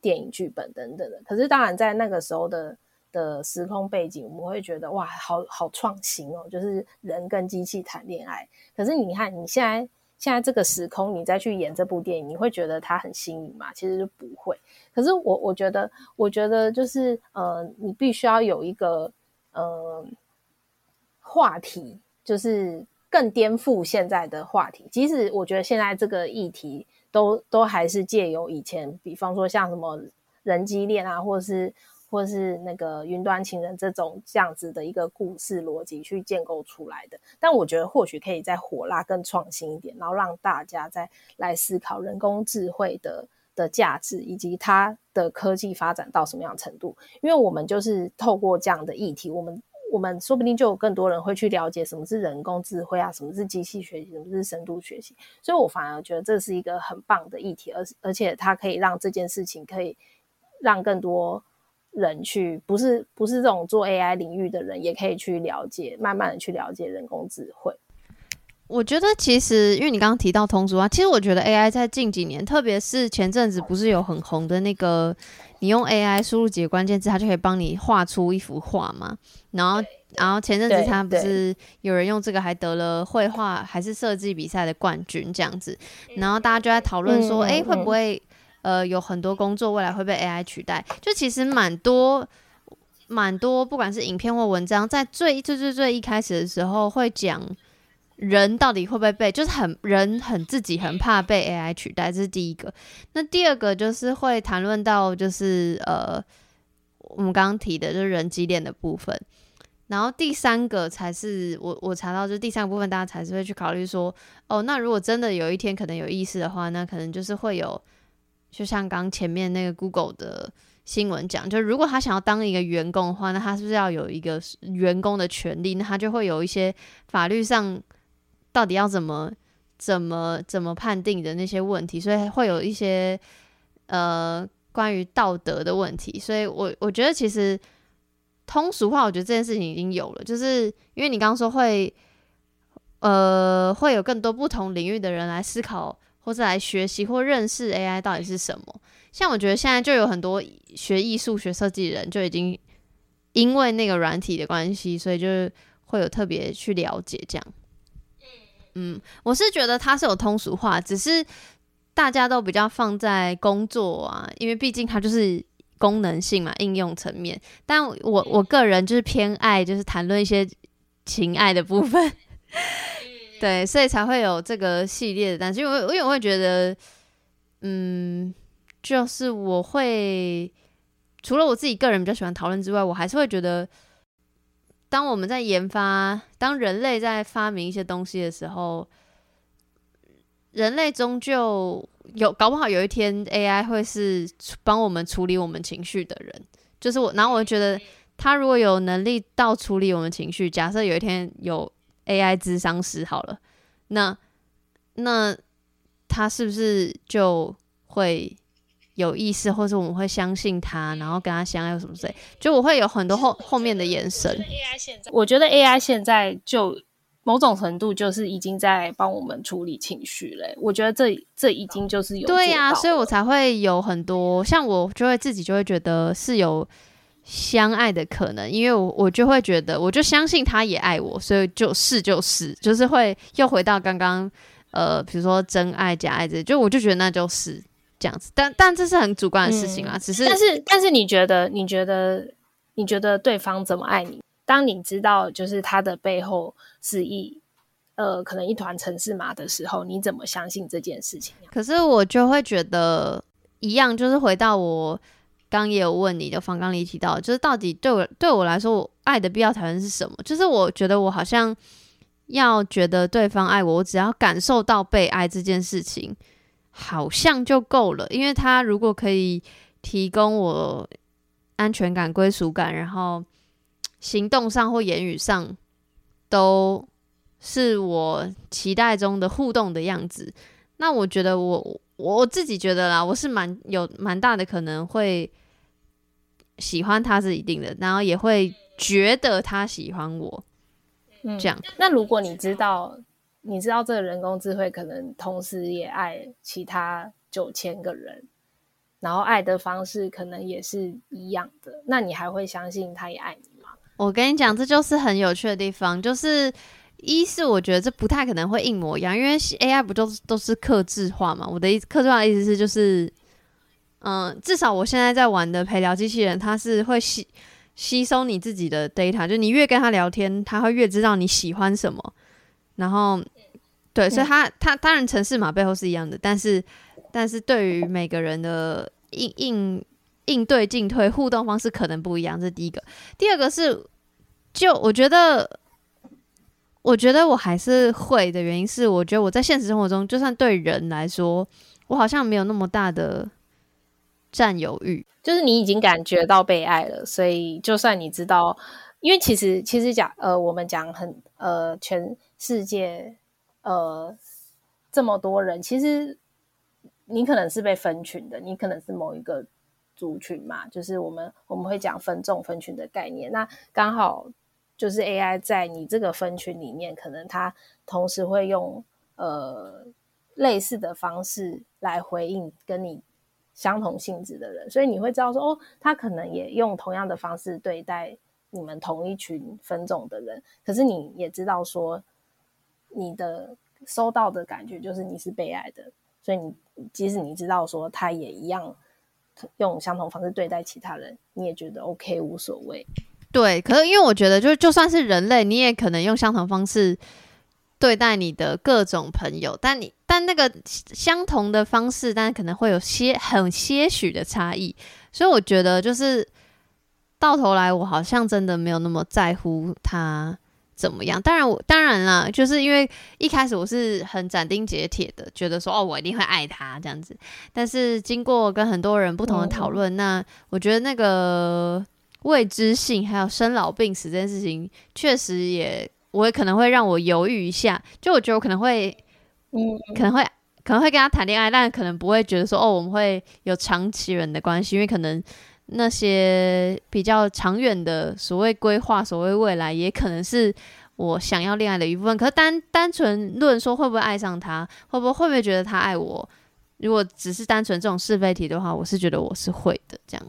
电影剧本等等的。可是当然，在那个时候的的时空背景，我们会觉得哇，好好创新哦，就是人跟机器谈恋爱。可是你看，你现在。现在这个时空，你再去演这部电影，你会觉得它很新颖吗？其实就不会。可是我我觉得，我觉得就是呃，你必须要有一个呃话题，就是更颠覆现在的话题。即使我觉得现在这个议题都都还是借由以前，比方说像什么人机恋啊，或者是。或是那个云端情人这种这样子的一个故事逻辑去建构出来的，但我觉得或许可以再火辣更创新一点，然后让大家再来思考人工智慧的的价值以及它的科技发展到什么样程度。因为我们就是透过这样的议题，我们我们说不定就有更多人会去了解什么是人工智慧啊，什么是机器学习，什么是深度学习。所以我反而觉得这是一个很棒的议题，而而且它可以让这件事情可以让更多人去，不是不是这种做 AI 领域的人，也可以去了解，慢慢的去了解人工智慧。我觉得其实，因为你刚刚提到通俗啊，其实我觉得 AI 在近几年，特别是前阵子不是有很红的那个，你用 AI 输入几个关键字，它就可以帮你画出一幅画嘛。然后，然后前阵子他不是有人用这个还得了绘画还是设计比赛的冠军这样子，然后大家就在讨论说，哎、嗯，会不会呃有很多工作未来会被 AI 取代？就其实蛮多蛮多，不管是影片或文章，在最最最最一开始的时候会讲。人到底会不会被？就是很人很自己很怕被 AI 取代，这是第一个。那第二个就是会谈论到，就是呃，我们刚刚提的就是人机恋的部分。然后第三个才是我我查到，就是第三个部分，大家才是会去考虑说，哦，那如果真的有一天可能有意识的话，那可能就是会有，就像刚前面那个 Google 的新闻讲，就如果他想要当一个员工的话，那他是不是要有一个员工的权利？那他就会有一些法律上。到底要怎么怎么怎么判定的那些问题，所以会有一些呃关于道德的问题，所以我我觉得其实通俗化，我觉得这件事情已经有了，就是因为你刚刚说会呃会有更多不同领域的人来思考，或者来学习或认识 AI 到底是什么。像我觉得现在就有很多学艺术、学设计的人就已经因为那个软体的关系，所以就会有特别去了解这样。嗯，我是觉得它是有通俗化，只是大家都比较放在工作啊，因为毕竟它就是功能性嘛，应用层面。但我我个人就是偏爱，就是谈论一些情爱的部分，对，所以才会有这个系列的。但是因为因为我会觉得，嗯，就是我会除了我自己个人比较喜欢讨论之外，我还是会觉得。当我们在研发，当人类在发明一些东西的时候，人类终究有搞不好有一天 AI 会是帮我们处理我们情绪的人。就是我，然后我觉得，他如果有能力到处理我们情绪，假设有一天有 AI 智商师好了，那那他是不是就会？有意识，或者我们会相信他，然后跟他相爱，有什么之类，就我会有很多后后面的延伸。我觉得 AI 现在就某种程度就是已经在帮我们处理情绪了。我觉得这这已经就是有对呀、啊，所以我才会有很多像我就会自己就会觉得是有相爱的可能，因为我我就会觉得我就相信他也爱我，所以就是就是就是会又回到刚刚呃，比如说真爱假爱这，就我就觉得那就是。这样子，但但这是很主观的事情啊。嗯、只是，但是但是，你觉得你觉得你觉得对方怎么爱你？当你知道就是他的背后是一呃可能一团城市麻的时候，你怎么相信这件事情？可是我就会觉得一样，就是回到我刚也有问你的访纲里提到，就是到底对我对我来说，我爱的必要条件是什么？就是我觉得我好像要觉得对方爱我，我只要感受到被爱这件事情。好像就够了，因为他如果可以提供我安全感、归属感，然后行动上或言语上都是我期待中的互动的样子，那我觉得我我自己觉得啦，我是蛮有蛮大的可能会喜欢他是一定的，然后也会觉得他喜欢我，嗯，这样。那如果你知道。你知道这个人工智慧可能同时也爱其他九千个人，然后爱的方式可能也是一样的，那你还会相信他也爱你吗？我跟你讲，这就是很有趣的地方，就是一是我觉得这不太可能会一模一样，因为 AI 不就都是克制化嘛。我的意思，克制化的意思是就是，嗯，至少我现在在玩的陪聊机器人，它是会吸吸收你自己的 data，就你越跟他聊天，他会越知道你喜欢什么。然后，对，所以他他当然城市码背后是一样的，但是但是对于每个人的应应应对进退互动方式可能不一样，这是第一个。第二个是，就我觉得，我觉得我还是会的原因是，我觉得我在现实生活中，就算对人来说，我好像没有那么大的占有欲，就是你已经感觉到被爱了，所以就算你知道，因为其实其实讲呃，我们讲很呃，全世界呃这么多人，其实你可能是被分群的，你可能是某一个族群嘛，就是我们我们会讲分众分群的概念，那刚好就是 AI 在你这个分群里面，可能它同时会用呃。类似的方式来回应跟你相同性质的人，所以你会知道说，哦，他可能也用同样的方式对待你们同一群分众的人。可是你也知道说，你的收到的感觉就是你是被爱的，所以你即使你知道说他也一样用相同方式对待其他人，你也觉得 OK 无所谓。对，可是因为我觉得，就就算是人类，你也可能用相同方式。对待你的各种朋友，但你但那个相同的方式，但可能会有些很些许的差异，所以我觉得就是到头来，我好像真的没有那么在乎他怎么样。当然我，我当然啦，就是因为一开始我是很斩钉截铁的，觉得说哦，我一定会爱他这样子。但是经过跟很多人不同的讨论，嗯、那我觉得那个未知性还有生老病死这件事情，确实也。我也可能会让我犹豫一下，就我觉得我可能会，嗯，可能会可能会跟他谈恋爱，但可能不会觉得说哦，我们会有长期人的关系，因为可能那些比较长远的所谓规划、所谓未来，也可能是我想要恋爱的一部分。可是单单纯论说会不会爱上他，会不会会不会觉得他爱我，如果只是单纯这种是非题的话，我是觉得我是会的这样。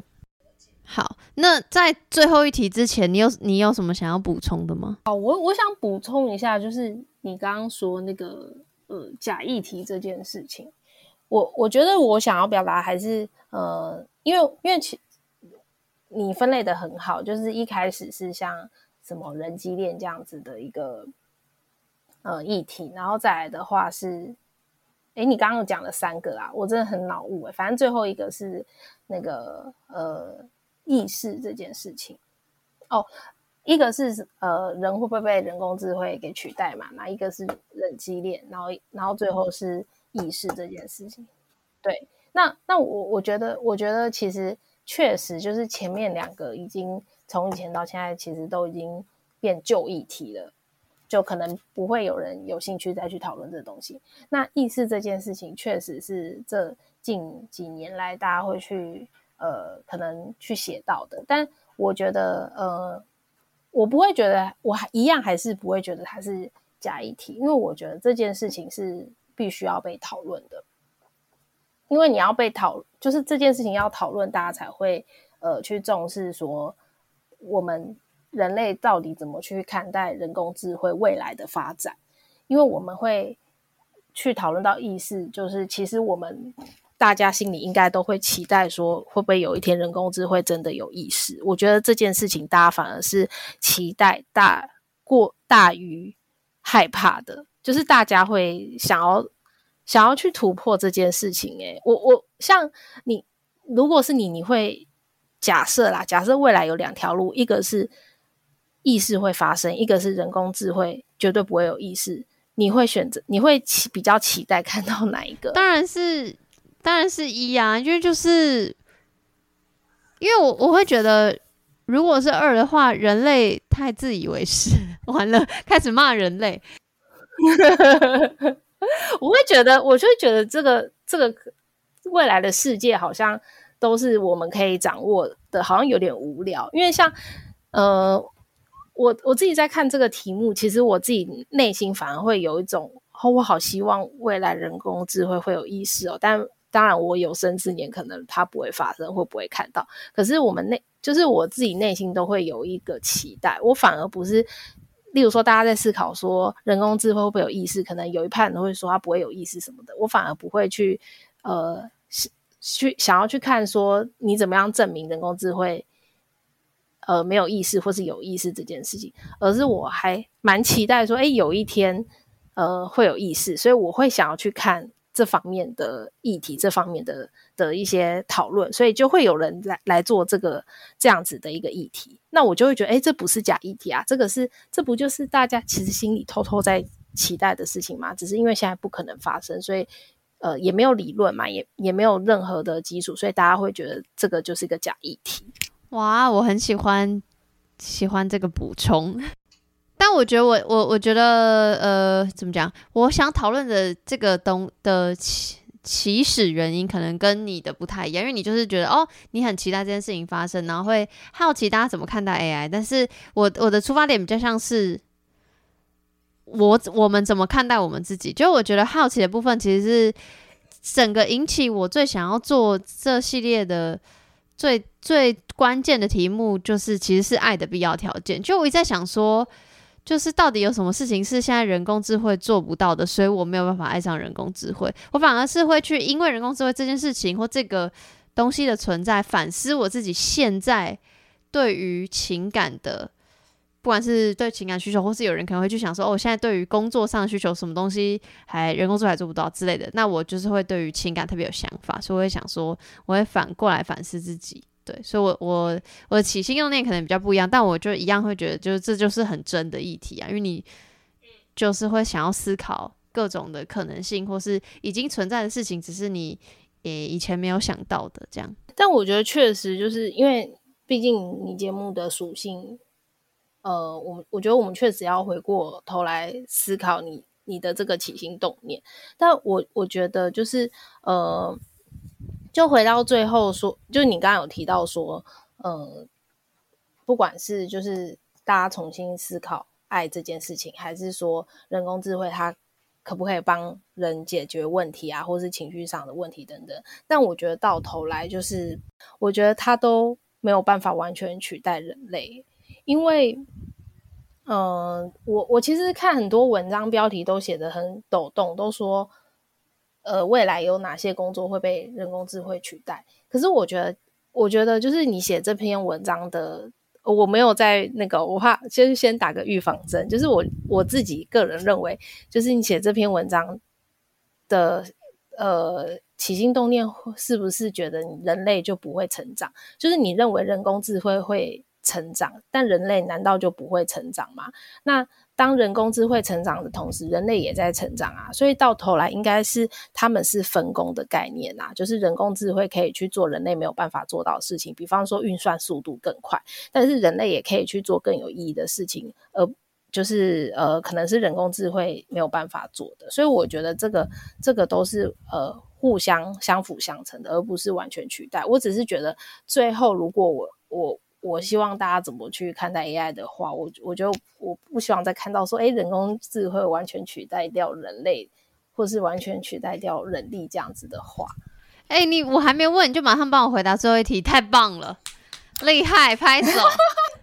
好，那在最后一题之前，你有你有什么想要补充的吗？好，我我想补充一下，就是你刚刚说那个呃假议题这件事情，我我觉得我想要表达还是呃，因为因为其你分类的很好，就是一开始是像什么人机恋这样子的一个呃议题，然后再来的话是，诶，你刚刚讲了三个啊，我真的很脑雾诶，反正最后一个是那个呃。意识这件事情，哦，一个是呃，人会不会被人工智慧给取代嘛？那一个是人机恋，然后然后最后是意识这件事情。对，那那我我觉得，我觉得其实确实就是前面两个已经从以前到现在，其实都已经变旧议题了，就可能不会有人有兴趣再去讨论这东西。那意识这件事情，确实是这近几年来大家会去。呃，可能去写到的，但我觉得，呃，我不会觉得，我还一样还是不会觉得它是假议题，因为我觉得这件事情是必须要被讨论的，因为你要被讨，就是这件事情要讨论，大家才会呃去重视说我们人类到底怎么去看待人工智慧未来的发展，因为我们会去讨论到意识，就是其实我们。大家心里应该都会期待说，会不会有一天人工智慧真的有意识？我觉得这件事情，大家反而是期待大过大于害怕的，就是大家会想要想要去突破这件事情。诶，我我像你，如果是你，你会假设啦，假设未来有两条路，一个是意识会发生，一个是人工智慧绝对不会有意识，你会选择，你会期比较期待看到哪一个？当然是。当然是一啊，因为就是因为我我会觉得，如果是二的话，人类太自以为是，完了开始骂人类。我会觉得，我就会觉得这个这个未来的世界好像都是我们可以掌握的，好像有点无聊。因为像呃，我我自己在看这个题目，其实我自己内心反而会有一种，哦，我好希望未来人工智慧会有意识哦，但。当然，我有生之年可能它不会发生，会不会看到？可是我们内就是我自己内心都会有一个期待。我反而不是，例如说大家在思考说人工智慧会不会有意识，可能有一派人会说它不会有意识什么的。我反而不会去呃去想要去看说你怎么样证明人工智慧呃没有意识或是有意识这件事情，而是我还蛮期待说，哎，有一天呃会有意识，所以我会想要去看。这方面的议题，这方面的的一些讨论，所以就会有人来来做这个这样子的一个议题。那我就会觉得，哎，这不是假议题啊，这个是这不就是大家其实心里偷偷在期待的事情吗？只是因为现在不可能发生，所以呃也没有理论嘛，也也没有任何的基础，所以大家会觉得这个就是一个假议题。哇，我很喜欢喜欢这个补充，但我觉得我我我觉得呃怎么讲？我想讨论的这个东的起起始原因可能跟你的不太一样，因为你就是觉得哦，你很期待这件事情发生，然后会好奇大家怎么看待 AI，但是我我的出发点比较像是。我我们怎么看待我们自己？就我觉得好奇的部分，其实是整个引起我最想要做这系列的最最关键的题目，就是其实是爱的必要条件。就我一直在想说，就是到底有什么事情是现在人工智慧做不到的，所以我没有办法爱上人工智慧。我反而是会去因为人工智慧这件事情或这个东西的存在，反思我自己现在对于情感的。不管是对情感需求，或是有人可能会去想说，哦，我现在对于工作上的需求，什么东西还人工智慧还做不到之类的，那我就是会对于情感特别有想法，所以我会想说，我会反过来反思自己，对，所以我我我的起心动念可能比较不一样，但我就一样会觉得，就是这就是很真的议题啊，因为你就是会想要思考各种的可能性，或是已经存在的事情，只是你也以前没有想到的这样。但我觉得确实就是因为，毕竟你节目的属性。呃，我我觉得我们确实要回过头来思考你你的这个起心动念，但我我觉得就是呃，就回到最后说，就你刚刚有提到说，呃，不管是就是大家重新思考爱这件事情，还是说人工智慧它可不可以帮人解决问题啊，或是情绪上的问题等等，但我觉得到头来就是，我觉得它都没有办法完全取代人类。因为，嗯、我我其实看很多文章标题都写得很抖动，都说，呃，未来有哪些工作会被人工智慧取代？可是我觉得，我觉得就是你写这篇文章的，我没有在那个，我怕先先打个预防针，就是我我自己个人认为，就是你写这篇文章的，呃，起心动念是不是觉得人类就不会成长？就是你认为人工智慧会成长，但人类难道就不会成长吗？那当人工智慧成长的同时，人类也在成长啊，所以到头来应该是他们是分工的概念啊，就是人工智慧可以去做人类没有办法做到的事情，比方说运算速度更快，但是人类也可以去做更有意义的事情，而就是呃，可能是人工智慧没有办法做的，所以我觉得这个这个都是呃互相相辅相成的，而不是完全取代。我只是觉得最后如果我我。我希望大家怎么去看待 AI 的话，我我觉得我不希望再看到说，哎，人工智慧完全取代掉人类，或是完全取代掉人力这样子的话。哎，你我还没问，你就马上帮我回答最后一题，太棒了，厉害，拍手。